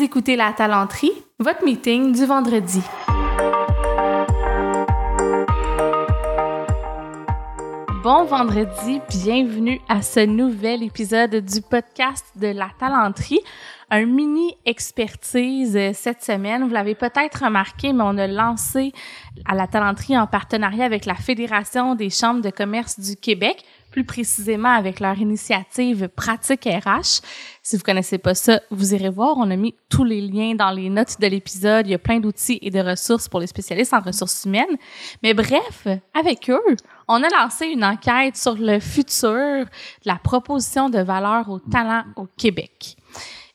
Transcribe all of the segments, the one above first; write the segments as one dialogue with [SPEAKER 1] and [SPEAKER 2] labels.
[SPEAKER 1] Écoutez La Talenterie, votre meeting du vendredi. Bon vendredi, bienvenue à ce nouvel épisode du podcast de La Talenterie. Un mini expertise euh, cette semaine. Vous l'avez peut-être remarqué, mais on a lancé à La Talenterie en partenariat avec la Fédération des chambres de commerce du Québec plus précisément avec leur initiative Pratique RH. Si vous connaissez pas ça, vous irez voir. On a mis tous les liens dans les notes de l'épisode. Il y a plein d'outils et de ressources pour les spécialistes en ressources humaines. Mais bref, avec eux, on a lancé une enquête sur le futur de la proposition de valeur au talent au Québec.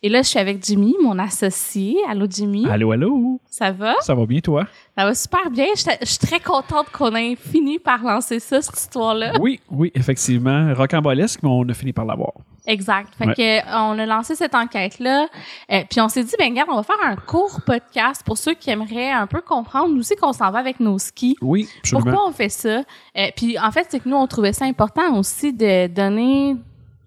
[SPEAKER 1] Et là, je suis avec Jimmy, mon associé. Allô, Jimmy?
[SPEAKER 2] Allô, allô?
[SPEAKER 1] Ça va?
[SPEAKER 2] Ça va bien, toi?
[SPEAKER 1] Ça va super bien. Je suis très contente qu'on ait fini par lancer ça, cette histoire-là.
[SPEAKER 2] Oui, oui, effectivement. Rocambolesque, mais on a fini par l'avoir.
[SPEAKER 1] Exact. Fait que, on a lancé cette enquête-là. Euh, puis on s'est dit, ben regarde, on va faire un court podcast pour ceux qui aimeraient un peu comprendre, nous aussi, qu'on s'en va avec nos skis.
[SPEAKER 2] Oui, absolument.
[SPEAKER 1] Pourquoi on fait ça? Euh, puis en fait, c'est que nous, on trouvait ça important aussi de donner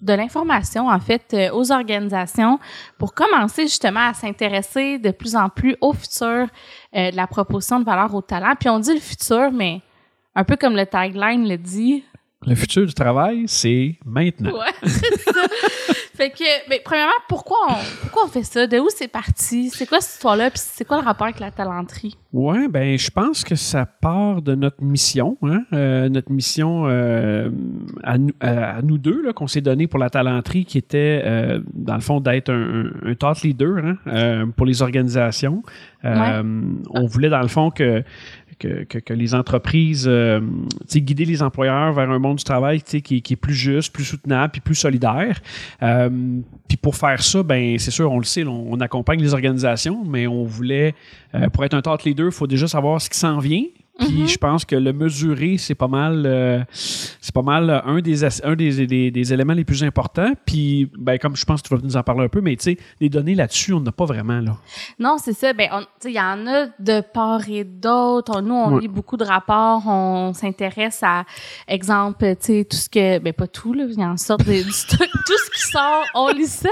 [SPEAKER 1] de l'information en fait euh, aux organisations pour commencer justement à s'intéresser de plus en plus au futur euh, de la proposition de valeur au talent. Puis on dit le futur, mais un peu comme le tagline le dit.
[SPEAKER 2] Le futur du travail, c'est maintenant.
[SPEAKER 1] Ouais, c'est ça. Fait que, mais premièrement, pourquoi on, pourquoi on fait ça? De où c'est parti? C'est quoi cette histoire-là? Puis c'est quoi le rapport avec la talenterie?
[SPEAKER 2] Oui, ben je pense que ça part de notre mission, hein? euh, notre mission euh, à, à, nous deux qu'on s'est donné pour la talenterie, qui était, euh, dans le fond, d'être un, un, thought leader hein? Euh, pour les organisations. Ouais. On voulait, dans le fond, que que, que, que, les entreprises, euh, guider les employeurs vers un monde du travail qui, qui, est plus juste, plus soutenable, puis plus solidaire. Euh, puis pour faire ça, ben c'est sûr, on le sait, on, accompagne les organisations, mais on voulait, euh, pour être un thought leader, il faut déjà savoir ce qui s'en vient, puis mm -hmm. je pense que le mesurer, c'est pas mal, euh, c'est pas mal un des un des, des, des, éléments les plus importants. Puis, ben comme je pense que tu vas nous en parler un peu, mais tu sais, les données là-dessus, on n'a pas vraiment là.
[SPEAKER 1] Non, c'est ça. Ben, il y en a de part et d'autre. Nous, on ouais. lit beaucoup de rapports. On s'intéresse à, exemple, tu sais, tout ce que, ben pas tout là, il y en sorte de, du stock, tout ce qui sort, on lit ça.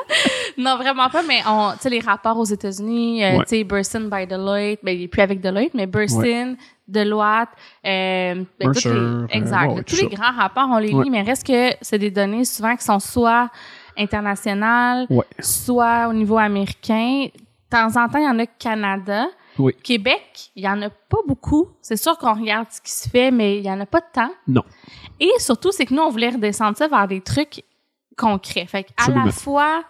[SPEAKER 1] Non, vraiment pas. Mais on, tu sais, les rapports aux États-Unis, euh, ouais. tu sais, Burson by Deloitte, ben il est plus avec Deloitte, mais Burson. Ouais. Deloitte, euh, ben,
[SPEAKER 2] Mercer,
[SPEAKER 1] les, exact.
[SPEAKER 2] Euh, ouais,
[SPEAKER 1] tous les grands rapports, on les lit, mais reste que c'est des données souvent qui sont soit internationales,
[SPEAKER 2] ouais.
[SPEAKER 1] soit au niveau américain. De temps en temps, il y en a Canada.
[SPEAKER 2] Oui.
[SPEAKER 1] Québec, il y en a pas beaucoup. C'est sûr qu'on regarde ce qui se fait, mais il y en a pas de temps.
[SPEAKER 2] Non.
[SPEAKER 1] Et surtout, c'est que nous, on voulait redescendre ça vers des trucs concrets. Fait à la fois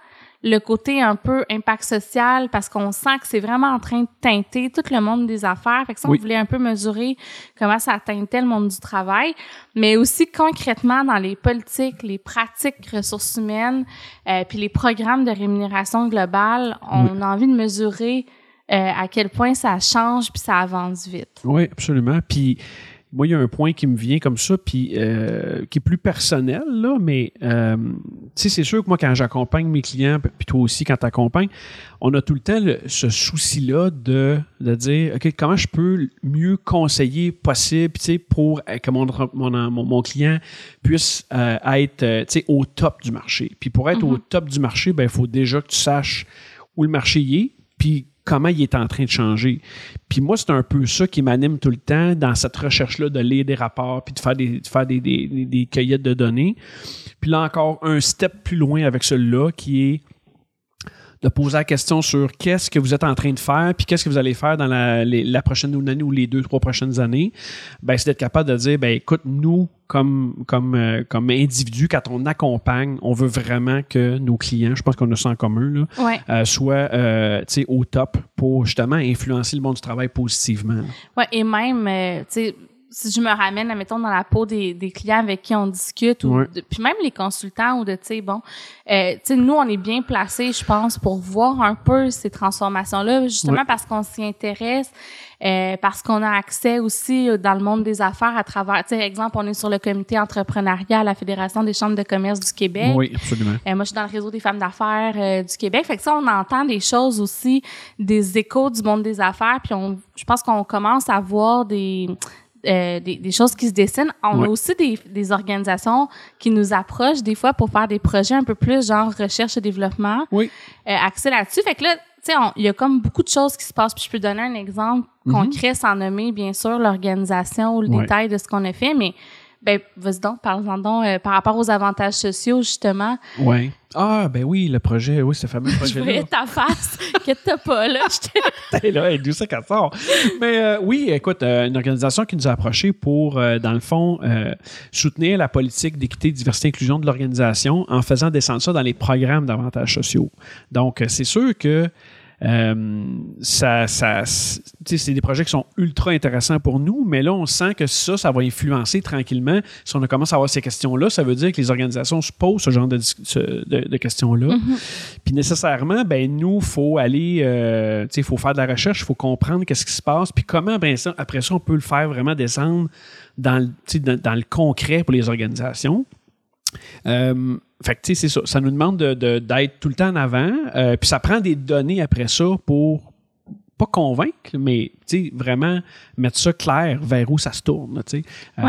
[SPEAKER 1] le côté un peu impact social parce qu'on sent que c'est vraiment en train de teinter tout le monde des affaires. Fait que ça,
[SPEAKER 2] oui.
[SPEAKER 1] on voulait un peu mesurer comment ça teintait le monde du travail, mais aussi concrètement dans les politiques, les pratiques ressources humaines, euh, puis les programmes de rémunération globale, on oui. a envie de mesurer euh, à quel point ça change puis ça avance vite.
[SPEAKER 2] Oui, absolument. Puis moi, il y a un point qui me vient comme ça, puis euh, qui est plus personnel, là, mais euh, tu sais, c'est sûr que moi, quand j'accompagne mes clients, puis toi aussi, quand tu accompagnes, on a tout le temps le, ce souci-là de, de dire, OK, comment je peux mieux conseiller possible, tu sais, pour que mon, mon, mon, client puisse euh, être, tu sais, au top du marché. Puis pour être mm -hmm. au top du marché, ben il faut déjà que tu saches où le marché y est, puis comment il est en train de changer. Puis moi, c'est un peu ça qui m'anime tout le temps dans cette recherche-là de lire des rapports, puis de faire des, de faire des, des, des, cueillettes de données. Puis là encore, un step plus loin avec celui-là qui est de poser la question sur qu'est-ce que vous êtes en train de faire, puis qu'est-ce que vous allez faire dans la, les, la prochaine année ou les deux, trois prochaines années. Ben, c'est d'être capable de dire, ben, écoute, nous, comme, comme, euh, comme individu, quand on accompagne, on veut vraiment que nos clients, je pense qu'on a ça en commun, là,
[SPEAKER 1] ouais.
[SPEAKER 2] euh, soient euh, au top pour justement influencer le monde du travail positivement.
[SPEAKER 1] Oui, et même, tu sais, si je me ramène, mettons, dans la peau des, des clients avec qui on discute, ou de, puis même les consultants, ou de, tu sais, bon, euh, tu sais, nous, on est bien placés, je pense, pour voir un peu ces transformations-là, justement parce qu'on s'y intéresse, euh, parce qu'on a accès aussi dans le monde des affaires à travers, tu sais, exemple, on est sur le comité entrepreneuriat à la Fédération des chambres de commerce du Québec.
[SPEAKER 2] Oui, absolument.
[SPEAKER 1] Euh, moi, je suis dans le réseau des femmes d'affaires euh, du Québec. Fait que ça, on entend des choses aussi, des échos du monde des affaires, puis on, je pense qu'on commence à voir des euh, des, des, choses qui se dessinent. On
[SPEAKER 2] ouais.
[SPEAKER 1] a aussi des, des, organisations qui nous approchent des fois pour faire des projets un peu plus genre recherche et développement,
[SPEAKER 2] oui.
[SPEAKER 1] euh, axés là-dessus. Fait que là, tu sais, il y a comme beaucoup de choses qui se passent. Puis je peux donner un exemple
[SPEAKER 2] Mhm.
[SPEAKER 1] concret sans nommer, bien sûr, l'organisation ou le
[SPEAKER 2] Ouais.
[SPEAKER 1] détail de ce qu'on a fait, mais ben, vas-y donc, parlons donc euh, par rapport aux avantages sociaux, justement.
[SPEAKER 2] Ouais. Ah, ben oui, le projet, oui, ce fameux
[SPEAKER 1] Je
[SPEAKER 2] projet-là.
[SPEAKER 1] voyais ta face, que t'as pas, là.
[SPEAKER 2] T'es là, hey, d'où ça qu'elle sort? Mais euh, oui, écoute, euh, une organisation qui nous a approchés pour, dans le fond, soutenir la politique d'équité, diversité, inclusion de l'organisation en faisant descendre ça dans les programmes d'avantages sociaux. Donc, c'est sûr que euh, ça, c'est des projets qui sont ultra intéressants pour nous, mais là, on sent que ça, ça va influencer tranquillement. Si on commence à avoir ces questions-là, ça veut dire que les organisations se posent ce genre de, questions-là. Puis nécessairement, ben nous, faut aller, euh, sais, faut faire de la recherche, il faut comprendre qu'est-ce qui se passe, puis comment, ben ça, après ça, on peut le faire vraiment descendre dans, dans le concret pour les organisations. Euh, fait que, tu sais, ça. Nous demande de- de- d'être tout le temps en avant, euh, puis ça prend des données après ça pour pas convaincre, mais tu sais, vraiment mettre ça clair vers où ça se tourne. tu sais. Euh.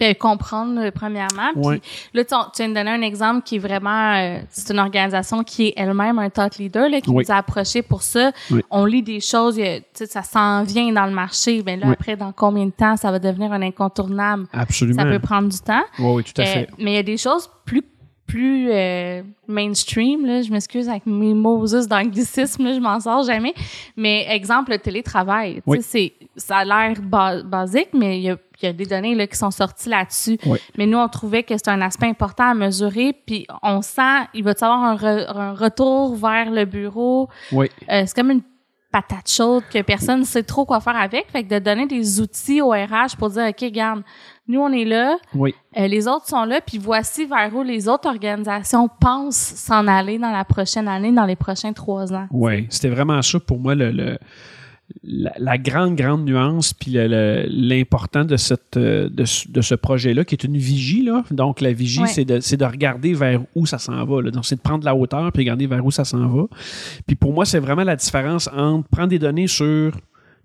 [SPEAKER 1] Ben, comprendre, euh, premièrement. Puis
[SPEAKER 2] Ouais.
[SPEAKER 1] là, tu, tu viens de donner un exemple qui est vraiment... euh, c'est une organisation qui est elle-même un thought leader, là, qui
[SPEAKER 2] Oui.
[SPEAKER 1] nous a approchés pour ça.
[SPEAKER 2] Oui.
[SPEAKER 1] On lit des choses, a- ça s'en vient dans le marché. Ben là,
[SPEAKER 2] Oui.
[SPEAKER 1] après, dans combien de temps ça va devenir un incontournable?
[SPEAKER 2] Absolument.
[SPEAKER 1] Ça peut prendre du temps.
[SPEAKER 2] Oui, oui, tout à
[SPEAKER 1] Euh,
[SPEAKER 2] fait.
[SPEAKER 1] mais il y a des choses plus plus euh, mainstream là, je m'excuse avec mes Moses d'anglicisme là, je m'en sors jamais mais exemple le télétravail
[SPEAKER 2] Oui.
[SPEAKER 1] c'est ça a l'air ba- basique mais il y a, il y a des données là, qui sont sorties là-dessus
[SPEAKER 2] Oui.
[SPEAKER 1] mais nous on trouvait que c'est un aspect important à mesurer puis on sent il va y avoir un, re- un retour vers le bureau?
[SPEAKER 2] Oui.
[SPEAKER 1] euh, c'est comme une patate chaude que personne ne sait trop quoi faire avec. Fait que de donner des outils au RH pour dire, OK, garde, nous, on est là,
[SPEAKER 2] Oui.
[SPEAKER 1] euh, les autres sont là, puis voici vers où les autres organisations pensent s'en aller dans la prochaine année, dans les prochains trois ans.
[SPEAKER 2] Oui, c'était vraiment ça pour moi le, le- la, la grande, grande nuance, puis l'important de, cette, euh, de, ce- de ce projet-là, qui est une vigie. Là. Donc, la vigie,
[SPEAKER 1] Ouais.
[SPEAKER 2] c'est de, c'est de regarder vers où ça s'en va. là. Donc, c'est de prendre la hauteur puis regarder vers où ça s'en va. Puis pour moi, c'est vraiment la différence entre prendre des données sur.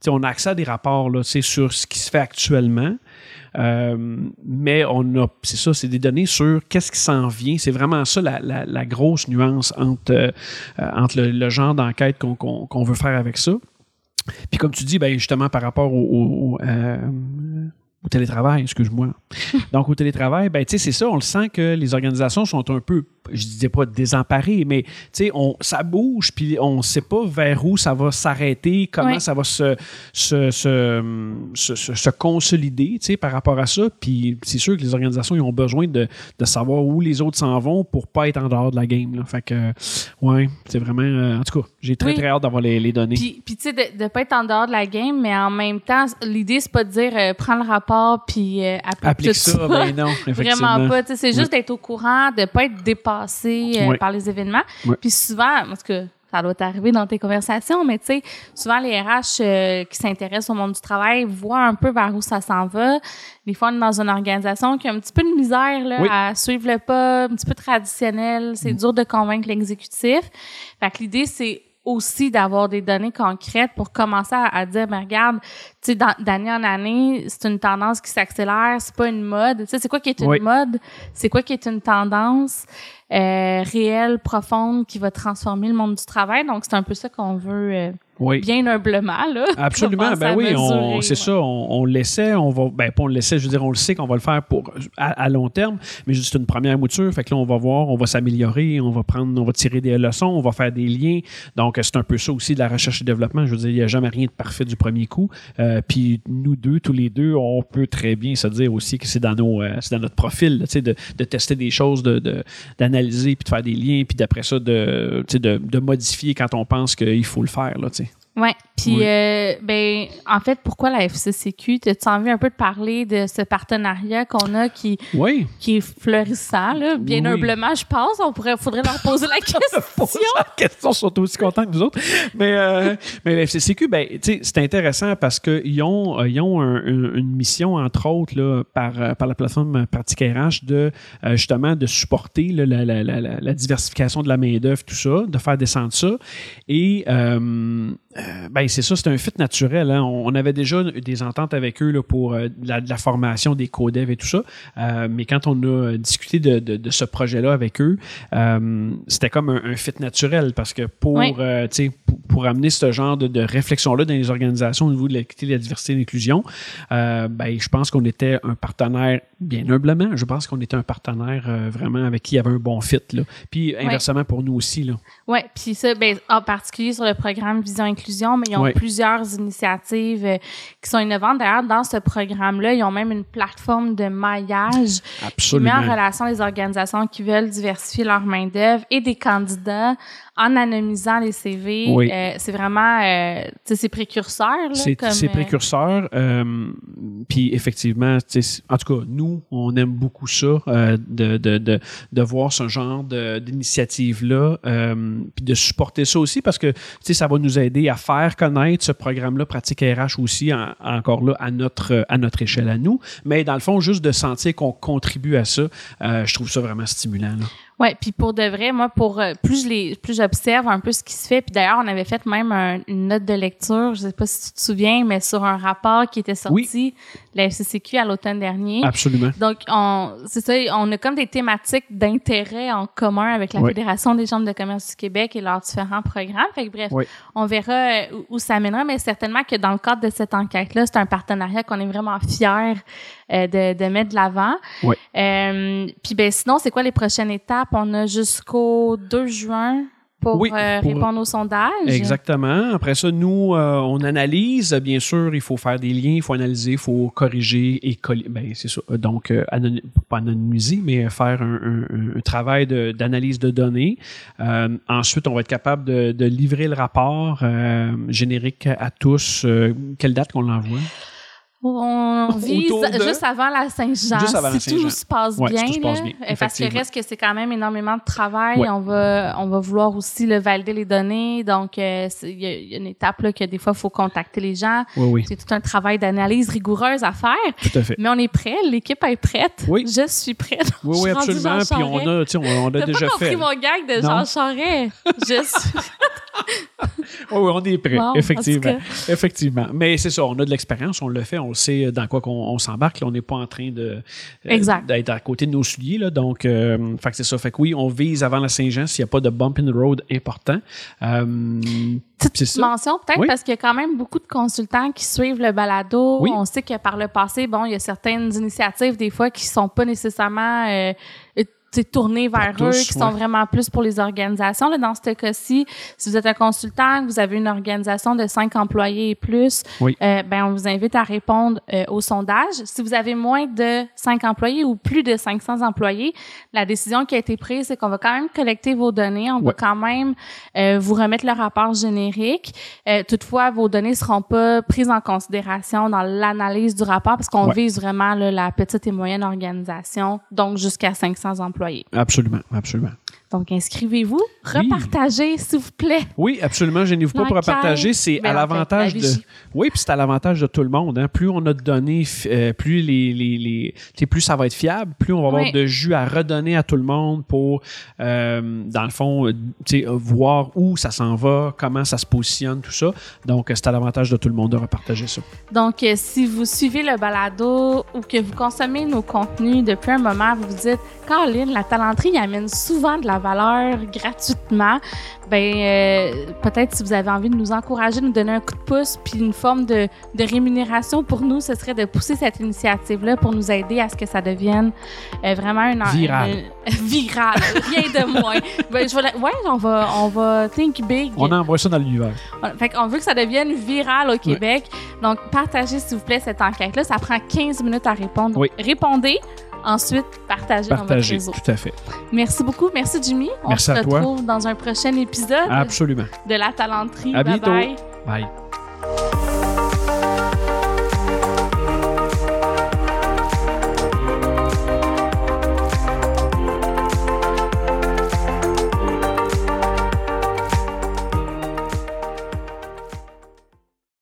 [SPEAKER 2] On a accès à des rapports sais, sur ce qui se fait actuellement. Euh, mais on a, c'est ça, c'est des données sur qu'est-ce qui s'en vient. C'est vraiment ça la, la- la grosse nuance entre, euh, entre le, le genre d'enquête qu'on veut faire avec ça. Puis comme tu dis, ben justement par rapport au, au- au, euh, au télétravail, excuse-moi. Donc au télétravail, ben tu sais, c'est ça, on le sent que les organisations sont un peu, je disais pas désemparées, mais tu sais, on, ça bouge, puis on sait pas vers où ça va s'arrêter, comment
[SPEAKER 1] Ouais.
[SPEAKER 2] ça va se, se, se, se, consolider, tu sais, par rapport à ça. Puis c'est sûr que les organisations, ils ont besoin de, de savoir où les autres s'en vont pour pas être en dehors de la game. Là. Fait que, ouais, c'est vraiment, euh, en tout cas, j'ai très
[SPEAKER 1] Oui.
[SPEAKER 2] très hâte d'avoir les, les données.
[SPEAKER 1] Puis, puis tu sais, de ne pas être en dehors de la game, mais en même temps, l'idée, c'est pas de dire euh, prends le rapport puis euh, applique,
[SPEAKER 2] Applique
[SPEAKER 1] tout
[SPEAKER 2] ça, ben non, effectivement.
[SPEAKER 1] Vraiment pas. tu sais, C'est juste
[SPEAKER 2] Oui.
[SPEAKER 1] d'être au courant, de pas être dépassé euh,
[SPEAKER 2] Oui.
[SPEAKER 1] par les événements.
[SPEAKER 2] Oui.
[SPEAKER 1] Puis souvent, parce que ça doit t'arriver dans tes conversations, mais tu sais, souvent les RH euh, qui s'intéressent au monde du travail voient un peu vers où ça s'en va. Des fois, on est dans une organisation qui a un petit peu de misère là,
[SPEAKER 2] Oui.
[SPEAKER 1] à suivre le pas, un petit peu traditionnel. C'est dur de convaincre l'exécutif. Fait que l'idée, c'est aussi d'avoir des données concrètes pour commencer à, à dire, ben regarde, tu sais, d'année en année, c'est une tendance qui s'accélère, c'est pas une mode. Tu sais, c'est quoi qui est une
[SPEAKER 2] Oui.
[SPEAKER 1] mode? C'est quoi qui est une tendance euh, réelle, profonde, qui va transformer le monde du travail? Donc, c'est un peu ça qu'on veut euh,
[SPEAKER 2] Oui.
[SPEAKER 1] bien humblement, là.
[SPEAKER 2] Absolument, ben oui,
[SPEAKER 1] mesurer,
[SPEAKER 2] c'est
[SPEAKER 1] ouais.
[SPEAKER 2] ça, on, on l'essaie, on va, ben pas on l'essaie, je veux dire, on le sait qu'on va le faire pour à, à long terme, mais juste une première mouture, fait que là on va voir, on va s'améliorer, on va prendre, on va tirer des leçons, on va faire des liens, donc c'est un peu ça aussi de la recherche et développement, je veux dire, il n'y a jamais rien de parfait du premier coup, Euh, puis nous deux, tous les deux, on peut très bien se dire aussi que c'est dans nos, euh, c'est dans notre profil, là, tu sais, de, de tester des choses, de, de- d'analyser, puis de faire des liens, puis d'après ça, de, tu sais, de, de modifier quand on pense qu'il faut le faire, là, tu sais.
[SPEAKER 1] Ouais. Puis,
[SPEAKER 2] Oui.
[SPEAKER 1] euh, ben, en fait, pourquoi la FCCQ? T'as-tu envie un peu de parler de ce partenariat qu'on a qui,
[SPEAKER 2] Oui.
[SPEAKER 1] qui est florissant, là? Bien
[SPEAKER 2] Oui.
[SPEAKER 1] humblement, je pense. On pourrait, faudrait leur poser la question.
[SPEAKER 2] la question sont aussi contents que nous autres. Mais, euh, mais la FCCQ, ben, tu sais, c'est intéressant parce qu'ils ont, euh, ils ont un- un- une mission, entre autres, là, par, euh, par la plateforme Pratique RH, de euh, justement de supporter là, la- la- la- la diversification de la main-d'œuvre, tout ça, de faire descendre ça. Et euh, euh, ben c'est ça, c'est un fit naturel. Hein. On, avait déjà des ententes avec eux là, pour euh, de, la, formation des codev et tout ça. Euh, mais quand on a discuté de, de, ce projet-là avec eux, c'était comme un, fit naturel parce que pour, pour, pour, amener ce genre de, réflexion-là dans les organisations au niveau de l'équité, de la diversité et l'inclusion, ben, je pense qu'on était un partenaire, bien humblement, je pense qu'on était un partenaire vraiment avec qui il y avait un bon fit. Là. Puis inversement pour nous aussi.
[SPEAKER 1] Oui, puis ça, ben, en particulier sur le programme Vision Inclusion, mais ils ont plusieurs initiatives euh, qui sont innovantes. D'ailleurs, dans ce programme-là, ils ont même une plateforme de maillage qui met en relation les organisations qui veulent diversifier leur main-d'œuvre et des candidats en anonymisant les CV. Euh, c'est vraiment, euh, c'est précurseur.
[SPEAKER 2] C'est euh, précurseur. Euh, puis effectivement, en tout cas, nous, on aime beaucoup ça, de, de, de, de, voir ce genre d'initiative-là, puis de supporter ça aussi parce que ça va nous aider à faire connaître ce programme-là, Pratique RH aussi, encore là, à notre, à notre échelle à nous. Mais dans le fond, juste de sentir qu'on contribue à ça, je trouve ça vraiment stimulant. Là.
[SPEAKER 1] Ouais, puis pour de vrai, moi, pour euh, plus je les, plus j'observe un peu ce qui se fait. Puis d'ailleurs, on avait fait même une note de lecture, je sais pas si tu te souviens, mais sur un rapport qui était sorti de la FCCQ à l'automne dernier.
[SPEAKER 2] Absolument.
[SPEAKER 1] Donc, on, c'est ça, on a comme des thématiques d'intérêt en commun avec la Fédération des chambres de commerce du Québec et leurs différents programmes. Fait que bref, on verra euh, où, ça mènera, mais certainement que dans le cadre de cette enquête-là, c'est un partenariat qu'on est vraiment fiers euh, de, de mettre de l'avant.
[SPEAKER 2] Oui.
[SPEAKER 1] puis ben sinon, c'est quoi les prochaines étapes? On a jusqu'au 2 juin pour, euh, répondre au sondage.
[SPEAKER 2] Exactement. Après ça, nous, euh, on analyse. Bien sûr, il faut faire des liens, il faut analyser, il faut corriger et coller. Ben, c'est ça. Donc, euh, pas anonymiser, mais faire un, travail d'analyse de, données. ensuite, on va être capable de, de livrer le rapport générique à tous. quelle date qu'on l'envoie?
[SPEAKER 1] On vise juste avant la Saint-Jean. Si tout se passe bien. parce que reste que c'est quand même énormément de travail. On va on va vouloir aussi le valider les données. Donc, euh, il y, a une étape là, que des fois, il faut contacter les gens. c'est tout un travail d'analyse rigoureuse à faire.
[SPEAKER 2] Tout à fait.
[SPEAKER 1] Mais on est prêt. L'équipe est prête.
[SPEAKER 2] Oui.
[SPEAKER 1] Je suis prête.
[SPEAKER 2] Oui, oui, absolument. Puis on a, on, a déjà
[SPEAKER 1] pas
[SPEAKER 2] fait.
[SPEAKER 1] mon gag de Jean Charest. Je suis...
[SPEAKER 2] oui, oui, on est prêt. effectivement. Effectivement. Mais c'est ça, on a de l'expérience, on le fait, on sait dans quoi qu'on s'embarque. On n'est pas en train de
[SPEAKER 1] euh,
[SPEAKER 2] d'être à côté de nos souliers. Là, donc, euh, fait c'est ça. Fait que oui, on vise avant la Saint-Jean s'il n'y a pas de bump in the road important. Euh,
[SPEAKER 1] Petite mention peut-être parce qu'il y a quand même beaucoup de consultants qui suivent le balado. On sait que par le passé, bon, il y a certaines initiatives des fois qui sont pas nécessairement euh, tourner vers eux, qui sont vraiment plus pour les organisations. Là, dans ce cas-ci, si vous êtes un consultant, que vous avez une organisation de cinq employés et plus, euh, ben on vous invite à répondre euh, au sondage. Si vous avez moins de cinq employés ou plus de 500 employés, la décision qui a été prise, c'est qu'on va quand même collecter vos données, on va quand même euh, vous remettre le rapport générique. toutefois, vos données seront pas prises en considération dans l'analyse du rapport parce qu'on vise vraiment la petite et moyenne organisation, donc jusqu'à 500 employés.
[SPEAKER 2] Absolument, absolument.
[SPEAKER 1] Donc, inscrivez-vous, repartagez, s'il vous plaît.
[SPEAKER 2] Oui, absolument. Gênez-vous pas pour repartager. C'est à l'avantage de. Oui, puis c'est à l'avantage de tout le monde. Hein. Plus on a de données, euh, plus les, les, les plus ça va être fiable, plus on va avoir de jus à redonner à tout le monde pour, euh, dans le fond, euh, voir où ça s'en va, comment ça se positionne, tout ça. Donc, c'est à l'avantage de tout le monde de repartager ça.
[SPEAKER 1] Donc, si vous suivez le balado ou que vous consommez nos contenus depuis un moment, vous vous dites, Caroline, la talenterie amène souvent de la valeur gratuitement, ben euh, peut-être si vous avez envie de nous encourager, de nous donner un coup de pouce, puis une forme de, de rémunération pour nous, ce serait de pousser cette initiative-là pour nous aider à ce que ça devienne euh, vraiment une
[SPEAKER 2] viral,
[SPEAKER 1] viral, rien de moins. ben, je ouais, on va, on va think big.
[SPEAKER 2] On envoie ça dans l'univers.
[SPEAKER 1] Fait qu'on veut que ça devienne viral au Québec. Donc partagez s'il vous plaît cette enquête-là. Ça prend 15 minutes à répondre.
[SPEAKER 2] Oui.
[SPEAKER 1] Répondez. Ensuite, partagez, dans votre réseau.
[SPEAKER 2] tout à fait.
[SPEAKER 1] Merci beaucoup. Merci, Jimmy. On se retrouve dans un prochain épisode.
[SPEAKER 2] Absolument.
[SPEAKER 1] De La Talenterie.
[SPEAKER 2] À
[SPEAKER 1] bye
[SPEAKER 2] bientôt.
[SPEAKER 1] Bye.
[SPEAKER 2] bye.